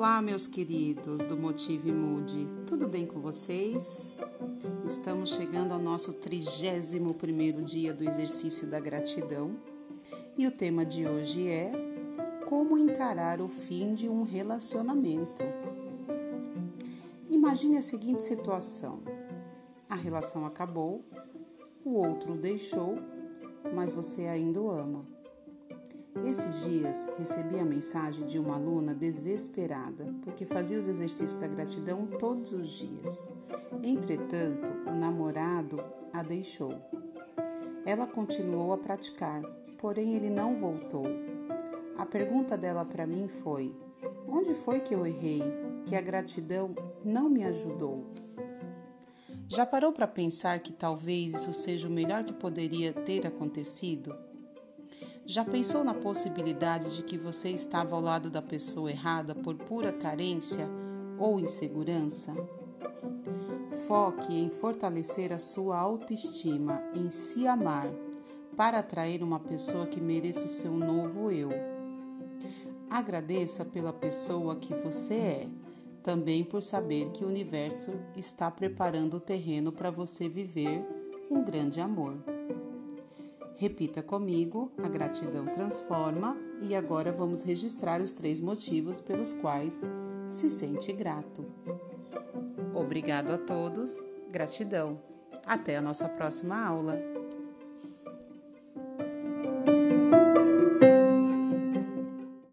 Olá, meus queridos do Motive Mude, tudo bem com vocês? Estamos chegando ao nosso 31 primeiro dia do exercício da gratidão e o tema de hoje é como encarar o fim de um relacionamento. Imagine a seguinte situação: a relação acabou, o outro o deixou, mas você ainda o ama. Esses dias recebi a mensagem de uma aluna desesperada porque fazia os exercícios da gratidão todos os dias. Entretanto, o namorado a deixou. Ela continuou a praticar, porém ele não voltou. A pergunta dela para mim foi: Onde foi que eu errei? Que a gratidão não me ajudou? Já parou para pensar que talvez isso seja o melhor que poderia ter acontecido? Já pensou na possibilidade de que você estava ao lado da pessoa errada por pura carência ou insegurança? Foque em fortalecer a sua autoestima, em se amar, para atrair uma pessoa que mereça o seu novo eu. Agradeça pela pessoa que você é, também por saber que o universo está preparando o terreno para você viver um grande amor. Repita comigo: a gratidão transforma, e agora vamos registrar os três motivos pelos quais se sente grato. Obrigado a todos, gratidão. Até a nossa próxima aula.